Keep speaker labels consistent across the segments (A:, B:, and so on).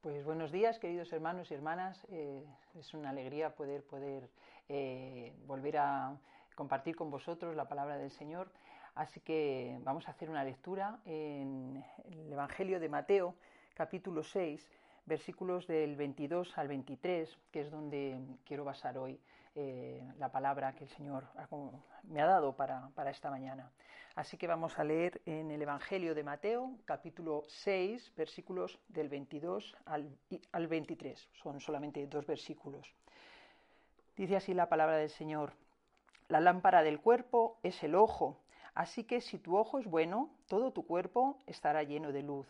A: Pues buenos días, queridos hermanos y hermanas. Eh, es una alegría poder, poder eh, volver a compartir con vosotros la palabra del Señor. Así que vamos a hacer una lectura en el Evangelio de Mateo, capítulo 6, versículos del 22 al 23, que es donde quiero basar hoy eh, la palabra que el Señor me ha dado para, esta mañana. Así que vamos a leer en el Evangelio de Mateo, capítulo 6, versículos del 22 al, al 23. Son solamente dos versículos. Dice así la palabra del Señor. La lámpara del cuerpo es el ojo, así que si tu ojo es bueno, todo tu cuerpo estará lleno de luz.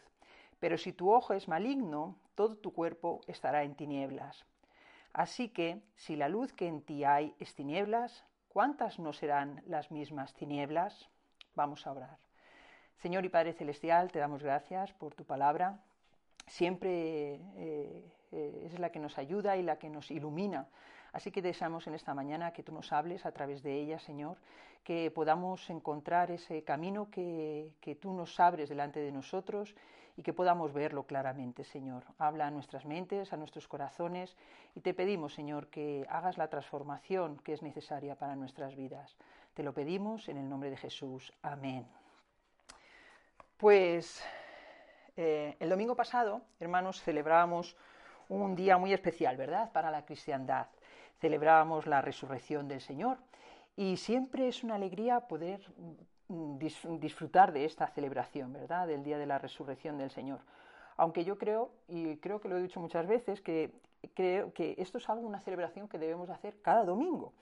A: Pero si tu ojo es maligno, todo tu cuerpo estará en tinieblas. Así que, si la luz que en ti hay es tinieblas, ¿cuántas no serán las mismas tinieblas? Vamos a orar. Señor y Padre Celestial, te damos gracias por tu palabra. Siempre eh, eh, es la que nos ayuda y la que nos ilumina. Así que deseamos en esta mañana que tú nos hables a través de ella, Señor, que podamos encontrar ese camino que, que tú nos abres delante de nosotros y que podamos verlo claramente, Señor. Habla a nuestras mentes, a nuestros corazones y te pedimos, Señor, que hagas la transformación que es necesaria para nuestras vidas. Te lo pedimos en el nombre de Jesús. Amén. Pues eh, el domingo pasado, hermanos, celebrábamos un día muy especial, ¿verdad?, para la cristiandad. Celebrábamos la resurrección del Señor y siempre es una alegría poder disfrutar de esta celebración, ¿verdad?, del día de la resurrección del Señor. Aunque yo creo, y creo que lo he dicho muchas veces, que creo que esto es algo, una celebración que debemos hacer cada domingo,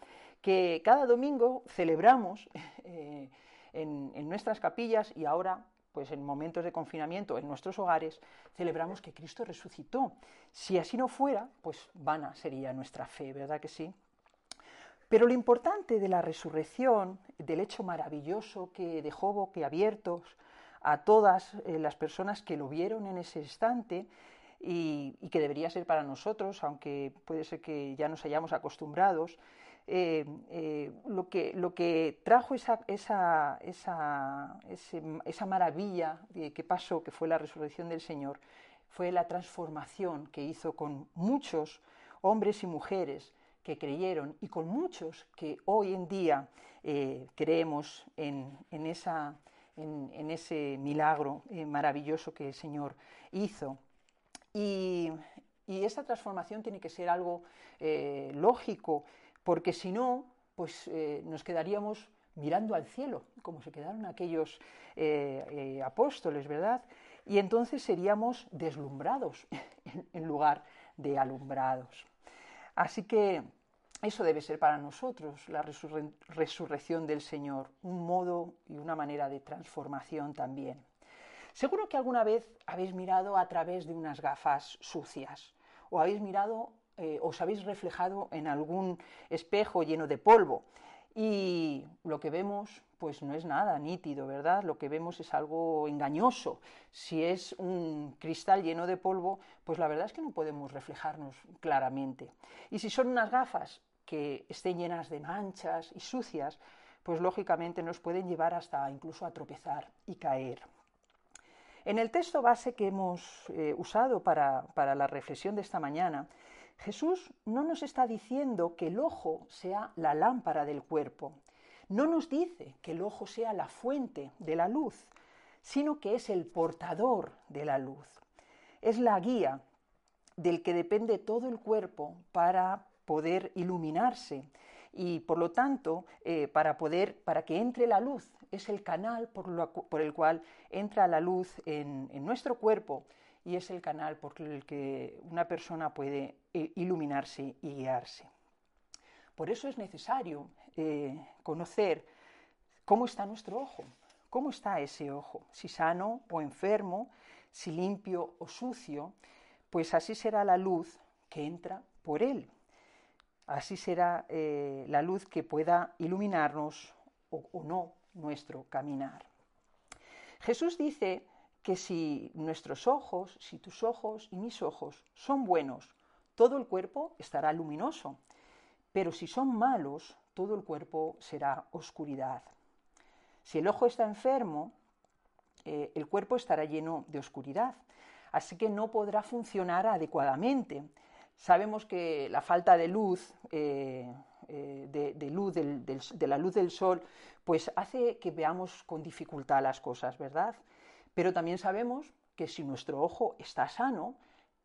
A: que cada domingo celebramos eh, en nuestras capillas y ahora pues en momentos de confinamiento en nuestros hogares, celebramos que Cristo resucitó. Si así no fuera, pues vana sería nuestra fe, ¿verdad que sí? Pero lo importante de la resurrección, del hecho maravilloso que dejó boquiabiertos a todas eh, las personas que lo vieron en ese instante, y, que debería ser para nosotros, aunque puede ser que ya nos hayamos acostumbrados, eh, eh, lo, que, lo que trajo esa, esa, esa, esa maravilla que pasó, que fue la resurrección del Señor, fue la transformación que hizo con muchos hombres y mujeres que creyeron y con muchos que hoy en día eh, creemos en, en, esa, en, ese milagro maravilloso que el Señor hizo. Y, esta transformación tiene que ser algo eh, lógico, porque si no, pues eh, nos quedaríamos mirando al cielo, como se quedaron aquellos eh, apóstoles, ¿verdad? Y entonces seríamos deslumbrados en lugar de alumbrados. Así que eso debe ser para nosotros la resurrección del Señor, un modo y una manera de transformación también. Seguro que alguna vez habéis mirado a través de unas gafas sucias o habéis mirado, eh, os habéis reflejado en algún espejo lleno de polvo y lo que vemos pues no es nada nítido, ¿verdad? Lo que vemos es algo engañoso. Si es un cristal lleno de polvo, pues la verdad es que no podemos reflejarnos claramente. Y si son unas gafas que estén llenas de manchas y sucias, pues lógicamente nos pueden llevar hasta incluso a tropezar y caer. En el texto base que hemos eh, usado para, para la reflexión de esta mañana, Jesús no nos está diciendo que el ojo sea la lámpara del cuerpo, no nos dice que el ojo sea la fuente de la luz, sino que es el portador de la luz. Es la guía del que depende todo el cuerpo para poder iluminarse y por lo tanto eh, para poder para que entre la luz es el canal por, el cual entra la luz en, nuestro cuerpo y es el canal por el que una persona puede eh, iluminarse y guiarse. Por eso es necesario eh, conocer cómo está nuestro ojo, cómo está ese ojo, si sano o enfermo, si limpio o sucio, pues así será la luz que entra por él. Así será eh, la luz que pueda iluminarnos o, no nuestro caminar. Jesús dice que si nuestros ojos, si tus ojos y mis ojos son buenos, todo el cuerpo estará luminoso, pero si son malos, todo el cuerpo será oscuridad. Si el ojo está enfermo, eh, el cuerpo estará lleno de oscuridad. así que no podrá funcionar adecuadamente. Sabemos que la falta de luz, eh, eh, de, luz de la luz del sol, pues hace que veamos con dificultad las cosas, ¿verdad? Pero también sabemos que si nuestro ojo está sano,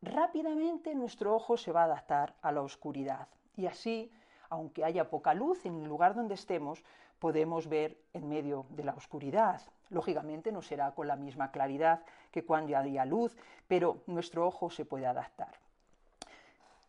A: rápidamente nuestro ojo se va a adaptar a la oscuridad. Y así, aunque haya poca luz en el lugar donde estemos, podemos ver en medio de la oscuridad. Lógicamente no será con la misma claridad que cuando haya luz, pero nuestro ojo se puede adaptar.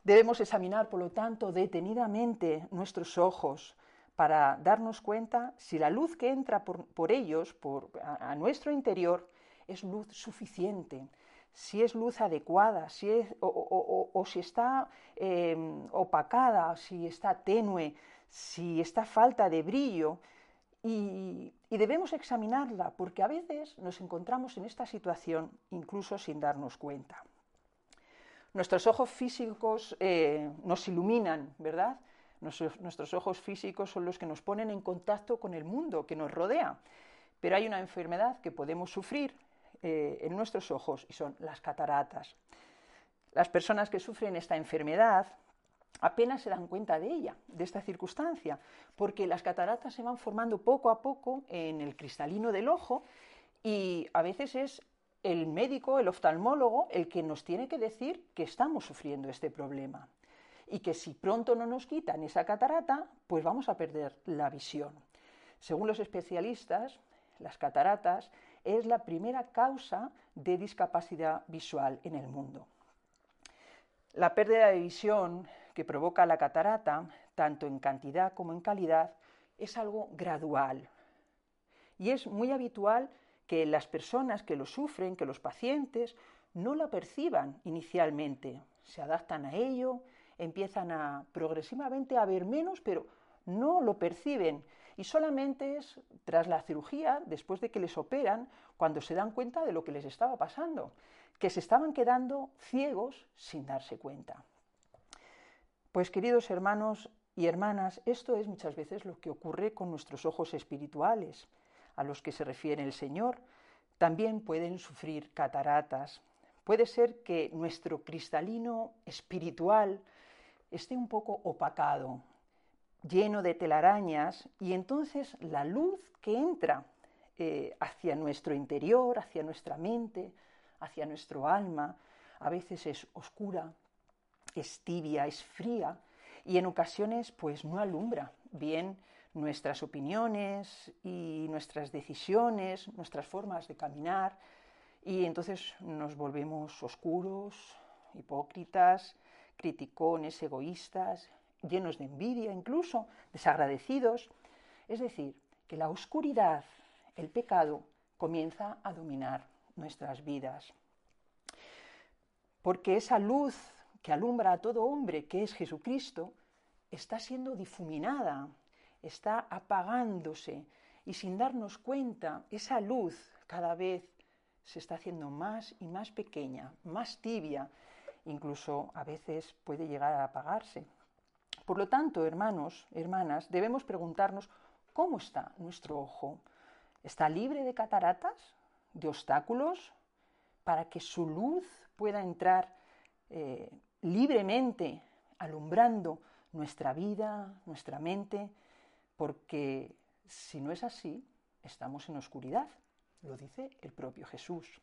A: Debemos examinar, por lo tanto, detenidamente nuestros ojos para darnos cuenta si la luz que entra por, ellos, por, a, nuestro interior, es luz suficiente, si es luz adecuada, si es, o, si está em, opacada, si está tenue, si está falta de brillo. y debemos examinarla porque a veces nos encontramos en esta situación incluso sin darnos cuenta. Nuestros ojos físicos eh, nos iluminan, ¿verdad? Nuestros, ojos físicos son los que nos ponen en contacto con el mundo que nos rodea. Pero hay una enfermedad que podemos sufrir eh, en nuestros ojos y son las cataratas. Las personas que sufren esta enfermedad apenas se dan cuenta de ella, de esta circunstancia, porque las cataratas se van formando poco a poco en el cristalino del ojo y a veces es el médico, el oftalmólogo, el que nos tiene que decir que estamos sufriendo este problema y que si pronto no nos quitan esa catarata, pues vamos a perder la visión. Según los especialistas, las cataratas es la primera causa de discapacidad visual en el mundo. La pérdida de visión que provoca la catarata, tanto en cantidad como en calidad, es algo gradual. Y es muy habitual que las personas que lo sufren, que los pacientes, no la perciban inicialmente, se adaptan a ello, empiezan a progresivamente a ver menos, pero no lo perciben. Y solamente es tras la cirugía, después de que les operan, cuando se dan cuenta de lo que les estaba pasando, que se estaban quedando ciegos sin darse cuenta. Pues queridos hermanos y hermanas, esto es muchas veces lo que ocurre con nuestros ojos espirituales a los que se refiere el Señor, también pueden sufrir cataratas. Puede ser que nuestro cristalino espiritual esté un poco opacado, lleno de telarañas, y entonces la luz que entra eh, hacia nuestro interior, hacia nuestra mente, hacia nuestro alma, a veces es oscura, es tibia, es fría, y en ocasiones pues no alumbra bien nuestras opiniones y nuestras decisiones, nuestras formas de caminar, y entonces nos volvemos oscuros, hipócritas, criticones, egoístas, llenos de envidia, incluso desagradecidos. Es decir, que la oscuridad, el pecado, comienza a dominar nuestras vidas. Porque esa luz que alumbra a todo hombre, que es Jesucristo, está siendo difuminada está apagándose y sin darnos cuenta, esa luz cada vez se está haciendo más y más pequeña, más tibia, incluso a veces puede llegar a apagarse. Por lo tanto, hermanos, hermanas, debemos preguntarnos cómo está nuestro ojo. ¿Está libre de cataratas, de obstáculos, para que su luz pueda entrar eh, libremente, alumbrando nuestra vida, nuestra mente, porque si no es así, estamos en oscuridad, lo dice el propio Jesús.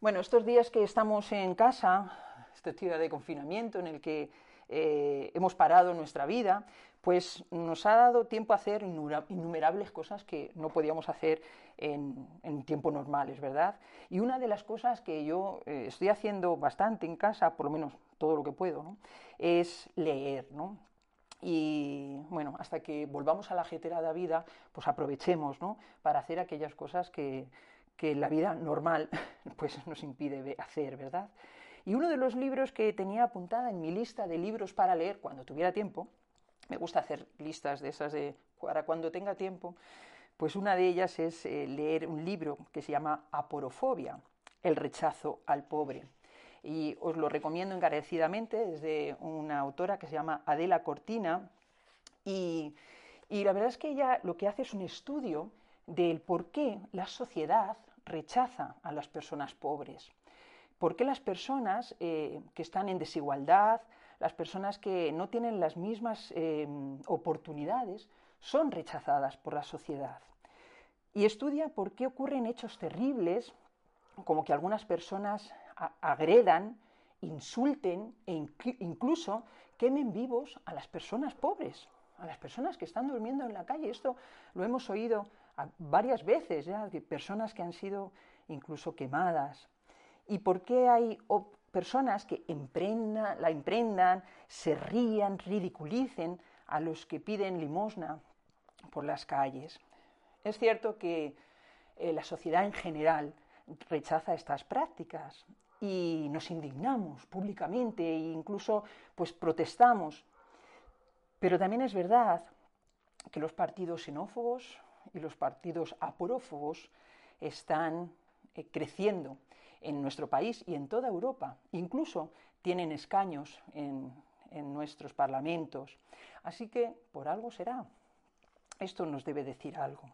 A: Bueno, estos días que estamos en casa, este día de confinamiento en el que eh, hemos parado nuestra vida, pues nos ha dado tiempo a hacer innumerables cosas que no podíamos hacer en, en tiempos normales, ¿verdad? Y una de las cosas que yo eh, estoy haciendo bastante en casa, por lo menos todo lo que puedo, es leer, ¿no? Y bueno, hasta que volvamos a la de vida, pues aprovechemos ¿no? para hacer aquellas cosas que, que la vida normal pues, nos impide hacer, ¿verdad? Y uno de los libros que tenía apuntada en mi lista de libros para leer cuando tuviera tiempo, me gusta hacer listas de esas de para cuando tenga tiempo, pues una de ellas es eh, leer un libro que se llama Aporofobia, el rechazo al pobre y os lo recomiendo encarecidamente desde una autora que se llama Adela Cortina y, la verdad es que ella lo que hace es un estudio del por qué la sociedad rechaza a las personas pobres? ¿Por qué las personas eh, que están en desigualdad, las personas que no tienen las mismas eh, oportunidades, son rechazadas por la sociedad? Y estudia por qué ocurren hechos terribles, como que algunas personas agredan, insulten e incluso quemen vivos a las personas pobres, a las personas que están durmiendo en la calle. Esto lo hemos oído varias veces ya, personas que han sido incluso quemadas. ¿Y por qué hay personas que la emprendan, se rían, ridiculicen a los que piden limosna por las calles? Es cierto que eh, la sociedad en general rechaza estas prácticas y nos indignamos públicamente e incluso pues protestamos. Pero también es verdad que los partidos xenófobos y los partidos aporófobos están eh, creciendo en nuestro país y en toda Europa. Incluso tienen escaños en, en nuestros parlamentos. Así que por algo será. Esto nos debe decir algo.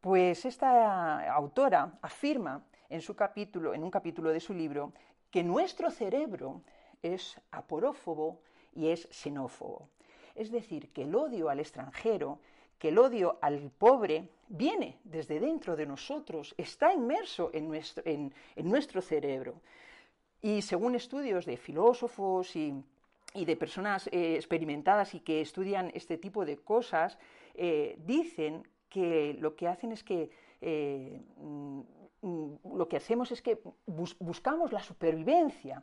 A: Pues esta autora afirma en, su capítulo, en un capítulo de su libro que nuestro cerebro es aporófobo y es xenófobo. Es decir, que el odio al extranjero, que el odio al pobre viene desde dentro de nosotros, está inmerso en nuestro, en, nuestro cerebro. Y según estudios de filósofos y, de personas eh, experimentadas y que estudian este tipo de cosas, eh, dicen que lo que hacen es que eh, lo que hacemos es que buscamos la supervivencia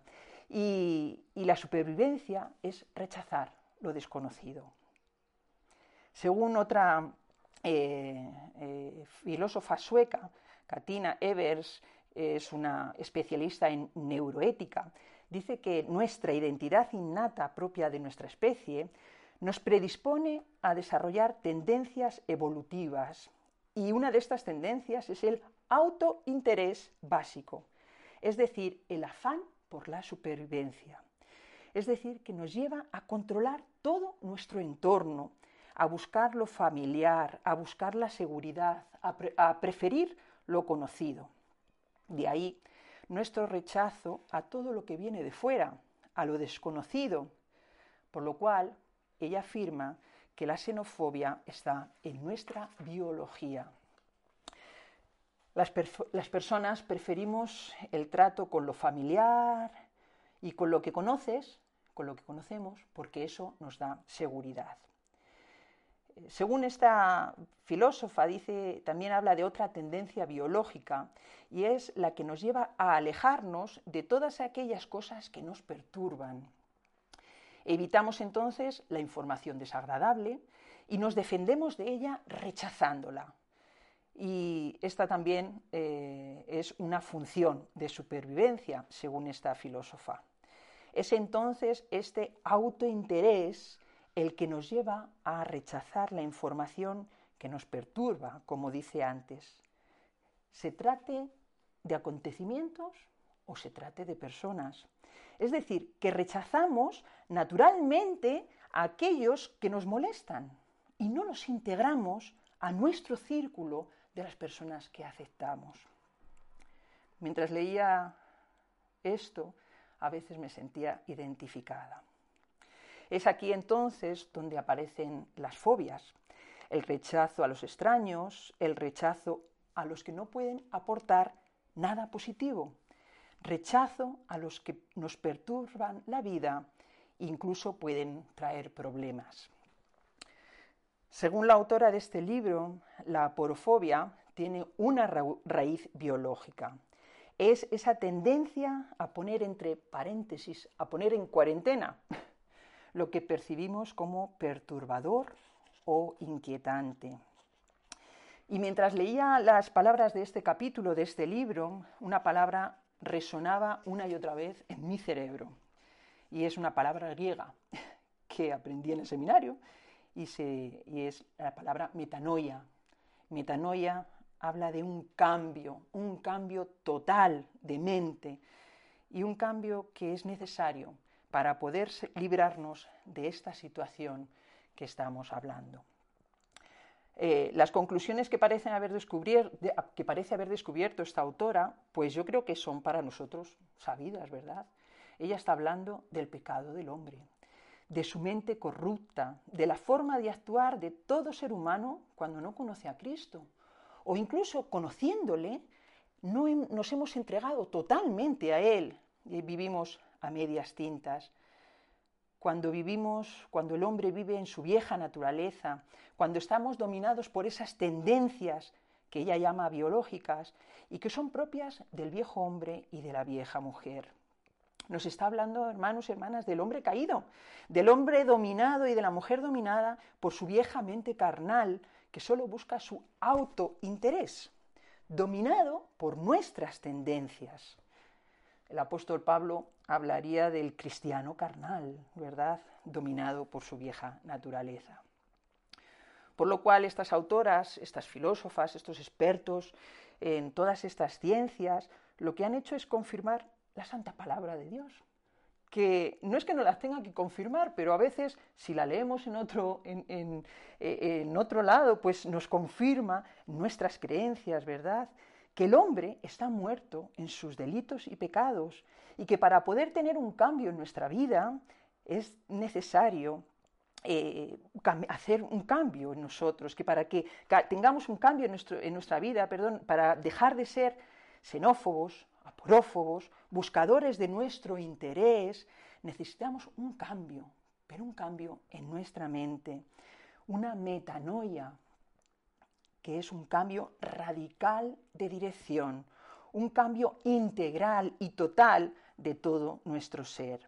A: y, la supervivencia es rechazar lo desconocido. Según otra eh, eh, filósofa sueca, Katina Evers, es una especialista en neuroética, dice que nuestra identidad innata propia de nuestra especie nos predispone a desarrollar tendencias evolutivas. Y una de estas tendencias es el autointerés básico, es decir, el afán por la supervivencia. Es decir, que nos lleva a controlar todo nuestro entorno, a buscar lo familiar, a buscar la seguridad, a, preferir lo conocido. De ahí nuestro rechazo a todo lo que viene de fuera, a lo desconocido, por lo cual ella afirma que la xenofobia está en nuestra biología. Las, personas preferimos el trato con lo familiar y con lo que conoces, con lo que conocemos, porque eso nos da seguridad. Según esta filósofa, dice, también habla de otra tendencia biológica y es la que nos lleva a alejarnos de todas aquellas cosas que nos perturban, Evitamos entonces la información desagradable y nos defendemos de ella rechazándola. Y esta también eh, es una función de supervivencia, según esta filósofa. Es entonces este autointerés el que nos lleva a rechazar la información que nos perturba, como dice antes. Se trate de acontecimientos o se trate de personas. Es decir, que rechazamos naturalmente a aquellos que nos molestan y no los integramos a nuestro círculo de las personas que aceptamos. Mientras leía esto, a veces me sentía identificada. Es aquí entonces donde aparecen las fobias, el rechazo a los extraños, el rechazo a los que no pueden aportar nada positivo, rechazo a los que nos perturban la vida, incluso pueden traer problemas. Según la autora de este libro, la porofobia tiene una raíz biológica. Es esa tendencia a poner entre paréntesis, a poner en cuarentena lo que percibimos como perturbador o inquietante. Y mientras leía las palabras de este capítulo, de este libro, una palabra resonaba una y otra vez en mi cerebro. Y es una palabra griega que aprendí en el seminario y, es la palabra metanoia. Metanoia habla de un cambio, un cambio total de mente y un cambio que es necesario para poder librarnos de esta situación que estamos hablando. Eh, las conclusiones que, parece haber descubierto esta autora, pues yo creo que son para nosotros sabidas, ¿verdad? Ella está hablando del pecado del hombre, de su mente corrupta, de la forma de actuar de todo ser humano cuando no conoce a Cristo, o incluso conociéndole, no nos hemos entregado totalmente a Él y vivimos a medias tintas cuando vivimos, cuando el hombre vive en su vieja naturaleza, cuando estamos dominados por esas tendencias que ella llama biológicas y que son propias del viejo hombre y de la vieja mujer. Nos está hablando, hermanos y hermanas, del hombre caído, del hombre dominado y de la mujer dominada por su vieja mente carnal que solo busca su autointerés, dominado por nuestras tendencias. El apóstol Pablo hablaría del cristiano carnal, ¿verdad? Dominado por su vieja naturaleza. Por lo cual estas autoras, estas filósofas, estos expertos en todas estas ciencias, lo que han hecho es confirmar la santa palabra de Dios, que no es que no las tenga que confirmar, pero a veces si la leemos en otro, en, en otro lado, pues nos confirma nuestras creencias, ¿verdad? que el hombre está muerto en sus delitos y pecados y que para poder tener un cambio en nuestra vida es necesario eh, hacer un cambio en nosotros, que para que tengamos un cambio en, nuestro, en nuestra vida, perdón, para dejar de ser xenófobos, buscadores de nuestro interés, necesitamos un cambio, pero un cambio en nuestra mente, una metanoia, que es un cambio radical de dirección, un cambio integral y total de todo nuestro ser.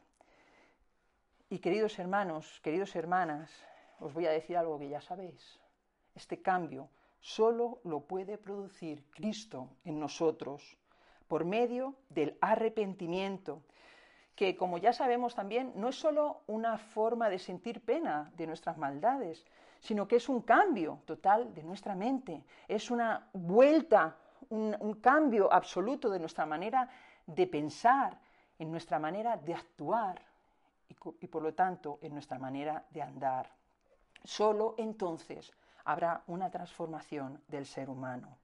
A: Y queridos hermanos, queridos hermanas, os voy a decir algo que ya sabéis. Este cambio solo lo puede producir Cristo en nosotros por medio del arrepentimiento, que como ya sabemos también no es solo una forma de sentir pena de nuestras maldades, sino que es un cambio total de nuestra mente, es una vuelta, un, cambio absoluto de nuestra manera de pensar, en nuestra manera de actuar y, y por lo tanto en nuestra manera de andar. Solo entonces habrá una transformación del ser humano.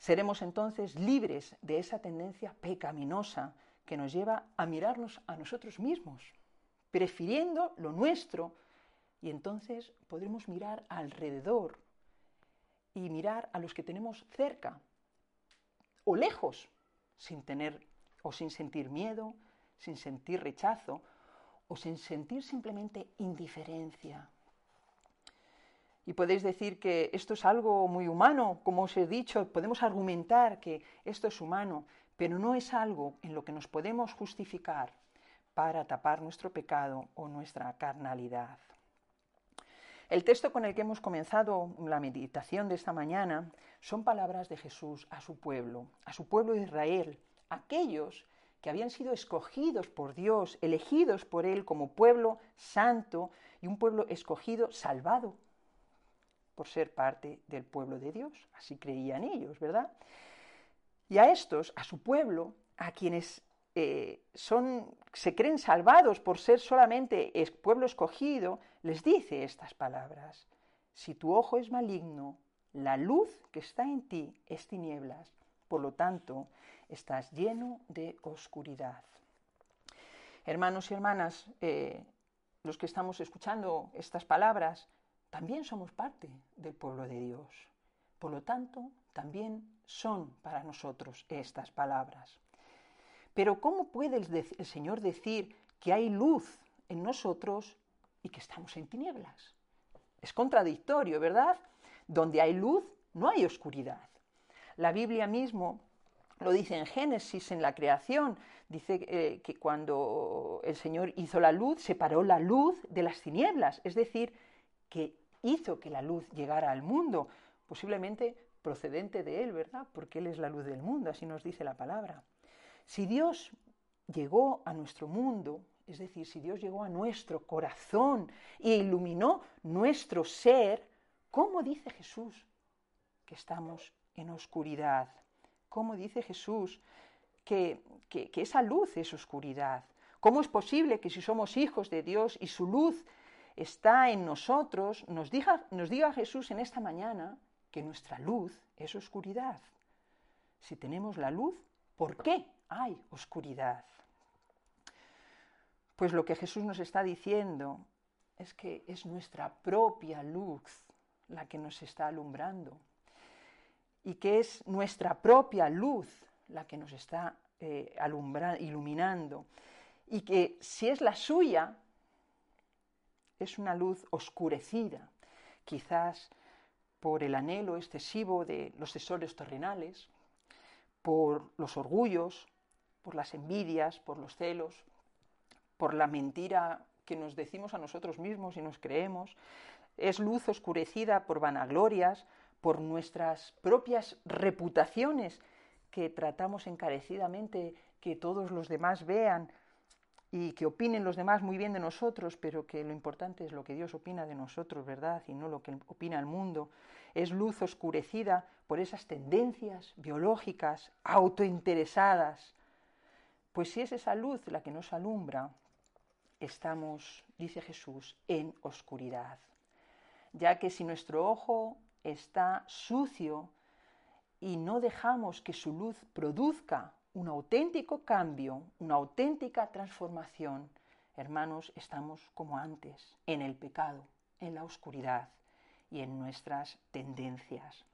A: Seremos entonces libres de esa tendencia pecaminosa que nos lleva a mirarnos a nosotros mismos, prefiriendo lo nuestro y entonces podremos mirar alrededor y mirar a los que tenemos cerca o lejos, sin tener o sin sentir miedo, sin sentir rechazo o sin sentir simplemente indiferencia. Y podéis decir que esto es algo muy humano, como os he dicho, podemos argumentar que esto es humano, pero no es algo en lo que nos podemos justificar para tapar nuestro pecado o nuestra carnalidad. El texto con el que hemos comenzado la meditación de esta mañana son palabras de Jesús a su pueblo, a su pueblo de Israel, aquellos que habían sido escogidos por Dios, elegidos por Él como pueblo santo y un pueblo escogido, salvado por ser parte del pueblo de Dios. Así creían ellos, ¿verdad? Y a estos, a su pueblo, a quienes eh, son, se creen salvados por ser solamente pueblo escogido, les dice estas palabras. Si tu ojo es maligno, la luz que está en ti es tinieblas, por lo tanto, estás lleno de oscuridad. Hermanos y hermanas, eh, los que estamos escuchando estas palabras, también somos parte del pueblo de Dios. Por lo tanto, también son para nosotros estas palabras. Pero ¿cómo puede el, Señor decir que hay luz en nosotros y que estamos en tinieblas? Es contradictorio, ¿verdad? Donde hay luz, no hay oscuridad. La Biblia mismo lo dice en Génesis, en la creación, dice eh, que cuando el Señor hizo la luz, separó la luz de las tinieblas, es decir, que hizo que la luz llegara al mundo, posiblemente procedente de Él, ¿verdad? Porque Él es la luz del mundo, así nos dice la palabra. Si Dios llegó a nuestro mundo, es decir, si Dios llegó a nuestro corazón e iluminó nuestro ser, ¿cómo dice Jesús que estamos en oscuridad? ¿Cómo dice Jesús que, esa luz es oscuridad? ¿Cómo es posible que si somos hijos de Dios y su luz está en nosotros, nos diga, nos diga Jesús en esta mañana que nuestra luz es oscuridad. Si tenemos la luz, ¿por qué hay oscuridad? Pues lo que Jesús nos está diciendo es que es nuestra propia luz la que nos está alumbrando y que es nuestra propia luz la que nos está eh, iluminando y que si es la suya, es una luz oscurecida, quizás por el anhelo excesivo de los tesoros terrenales, por los orgullos, por las envidias, por los celos, por la mentira que nos decimos a nosotros mismos y nos creemos, es luz oscurecida por vanaglorias, por nuestras propias reputaciones que tratamos encarecidamente que todos los demás vean y que opinen los demás muy bien de nosotros, pero que lo importante es lo que Dios opina de nosotros, ¿verdad? Y no lo que opina el mundo. Es luz oscurecida por esas tendencias biológicas autointeresadas. Pues si es esa luz la que nos alumbra, estamos, dice Jesús, en oscuridad. Ya que si nuestro ojo está sucio y no dejamos que su luz produzca un auténtico cambio, una auténtica transformación, hermanos, estamos como antes, en el pecado, en la oscuridad y en nuestras tendencias.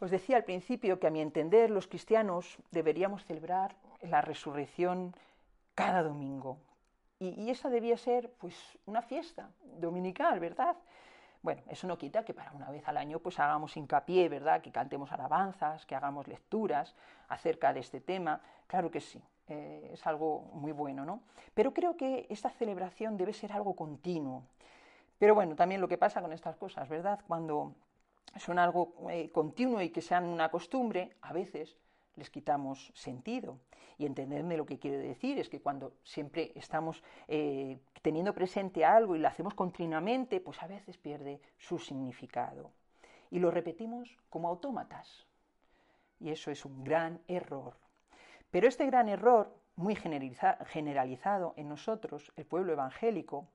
A: Os decía al principio que a mi entender los cristianos deberíamos celebrar la resurrección cada domingo. Y, y esa debía ser pues una fiesta dominical, ¿verdad? Bueno, eso no quita que para una vez al año pues hagamos hincapié, ¿verdad? Que cantemos alabanzas, que hagamos lecturas acerca de este tema. Claro que sí, eh, es algo muy bueno, ¿no? Pero creo que esta celebración debe ser algo continuo. Pero bueno, también lo que pasa con estas cosas, ¿verdad? Cuando son algo eh, continuo y que sean una costumbre, a veces les quitamos sentido. Y entendedme lo que quiero decir, es que cuando siempre estamos eh, teniendo presente algo y lo hacemos continuamente, pues a veces pierde su significado. Y lo repetimos como autómatas. Y eso es un gran error. Pero este gran error, muy generalizado en nosotros, el pueblo evangélico,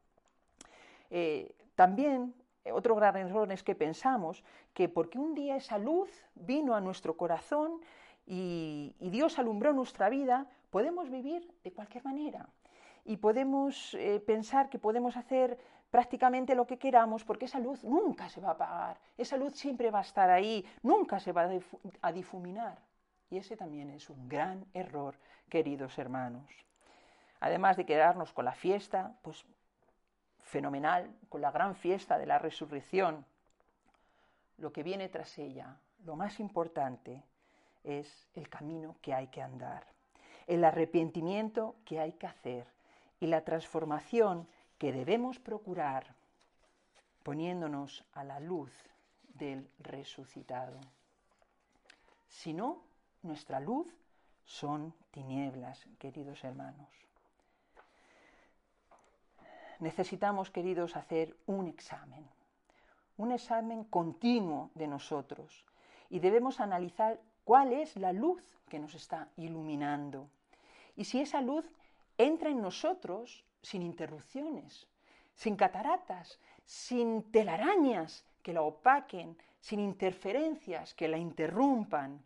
A: eh, también otro gran error es que pensamos que porque un día esa luz vino a nuestro corazón, y, Dios alumbró nuestra vida, podemos vivir de cualquier manera y podemos eh, pensar que podemos hacer prácticamente lo que queramos porque esa luz nunca se va a apagar, esa luz siempre va a estar ahí, nunca se va a difuminar. Y ese también es un gran error, queridos hermanos. Además de quedarnos con la fiesta, pues fenomenal, con la gran fiesta de la resurrección, lo que viene tras ella, lo más importante, es el camino que hay que andar, el arrepentimiento que hay que hacer y la transformación que debemos procurar poniéndonos a la luz del resucitado. Si no, nuestra luz son tinieblas, queridos hermanos. Necesitamos, queridos, hacer un examen, un examen continuo de nosotros y debemos analizar cuál es la luz que nos está iluminando. Y si esa luz entra en nosotros sin interrupciones, sin cataratas, sin telarañas que la opaquen, sin interferencias que la interrumpan.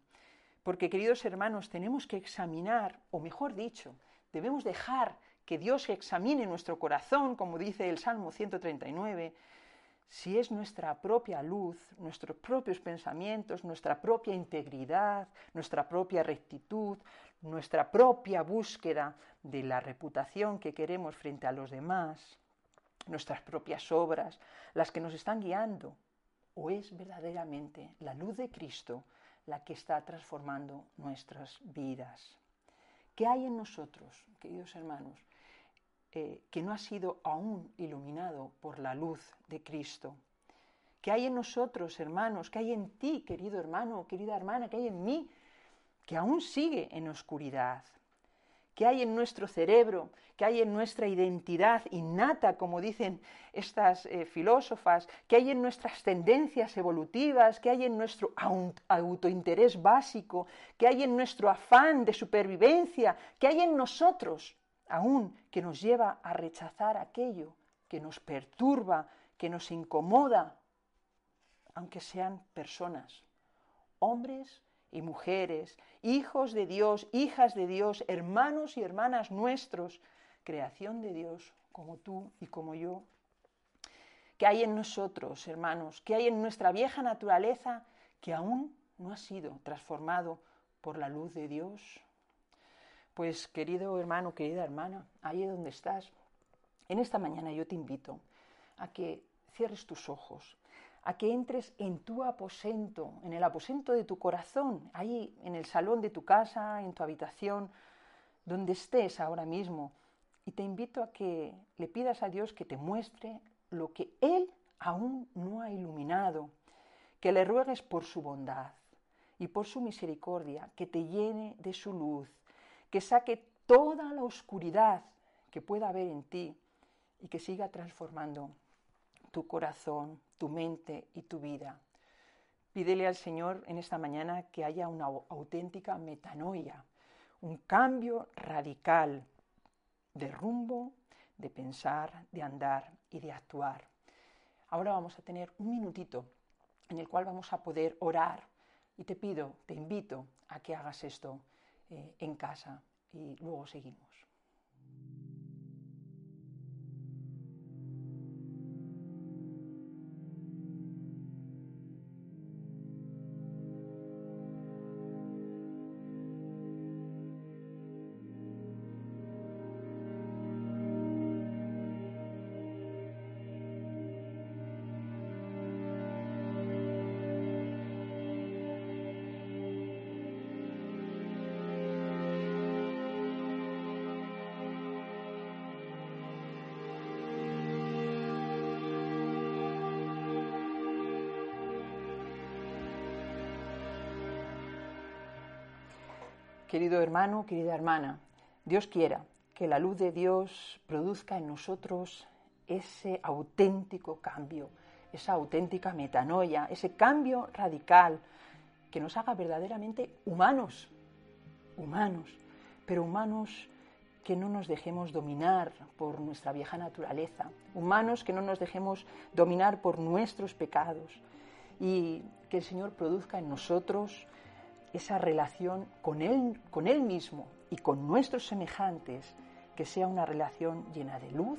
A: Porque, queridos hermanos, tenemos que examinar, o mejor dicho, debemos dejar que Dios examine nuestro corazón, como dice el Salmo 139, si es nuestra propia luz, nuestros propios pensamientos, nuestra propia integridad, nuestra propia rectitud, nuestra propia búsqueda de la reputación que queremos frente a los demás, nuestras propias obras, las que nos están guiando, o es verdaderamente la luz de Cristo la que está transformando nuestras vidas. ¿Qué hay en nosotros, queridos hermanos? Eh, que no ha sido aún iluminado por la luz de Cristo. ¿Qué hay en nosotros, hermanos? ¿Qué hay en ti, querido hermano, querida hermana? ¿Qué hay en mí? Que aún sigue en oscuridad. ¿Qué hay en nuestro cerebro? ¿Qué hay en nuestra identidad innata, como dicen estas eh, filósofas? ¿Qué hay en nuestras tendencias evolutivas? ¿Qué hay en nuestro autointerés básico? ¿Qué hay en nuestro afán de supervivencia? ¿Qué hay en nosotros? Aún que nos lleva a rechazar aquello que nos perturba, que nos incomoda, aunque sean personas, hombres y mujeres, hijos de Dios, hijas de Dios, hermanos y hermanas nuestros, creación de Dios, como tú y como yo. ¿Qué hay en nosotros, hermanos? ¿Qué hay en nuestra vieja naturaleza que aún no ha sido transformado por la luz de Dios? Pues querido hermano, querida hermana, ahí donde estás, en esta mañana yo te invito a que cierres tus ojos, a que entres en tu aposento, en el aposento de tu corazón, ahí en el salón de tu casa, en tu habitación, donde estés ahora mismo, y te invito a que le pidas a Dios que te muestre lo que Él aún no ha iluminado, que le ruegues por su bondad y por su misericordia, que te llene de su luz, que saque toda la oscuridad que pueda haber en ti y que siga transformando tu corazón, tu mente y tu vida. Pídele al Señor en esta mañana que haya una auténtica metanoia, un cambio radical de rumbo, de pensar, de andar y de actuar. Ahora vamos a tener un minutito en el cual vamos a poder orar y te pido, te invito a que hagas esto eh, en casa y luego seguimos. Querido hermano, querida hermana, Dios quiera que la luz de Dios produzca en nosotros ese auténtico cambio, esa auténtica metanoia, ese cambio radical que nos haga verdaderamente humanos, humanos, pero humanos que no nos dejemos dominar por nuestra vieja naturaleza, humanos que no nos dejemos dominar por nuestros pecados y que el Señor produzca en nosotros esa relación con él, con él mismo y con nuestros semejantes, que sea una relación llena de luz,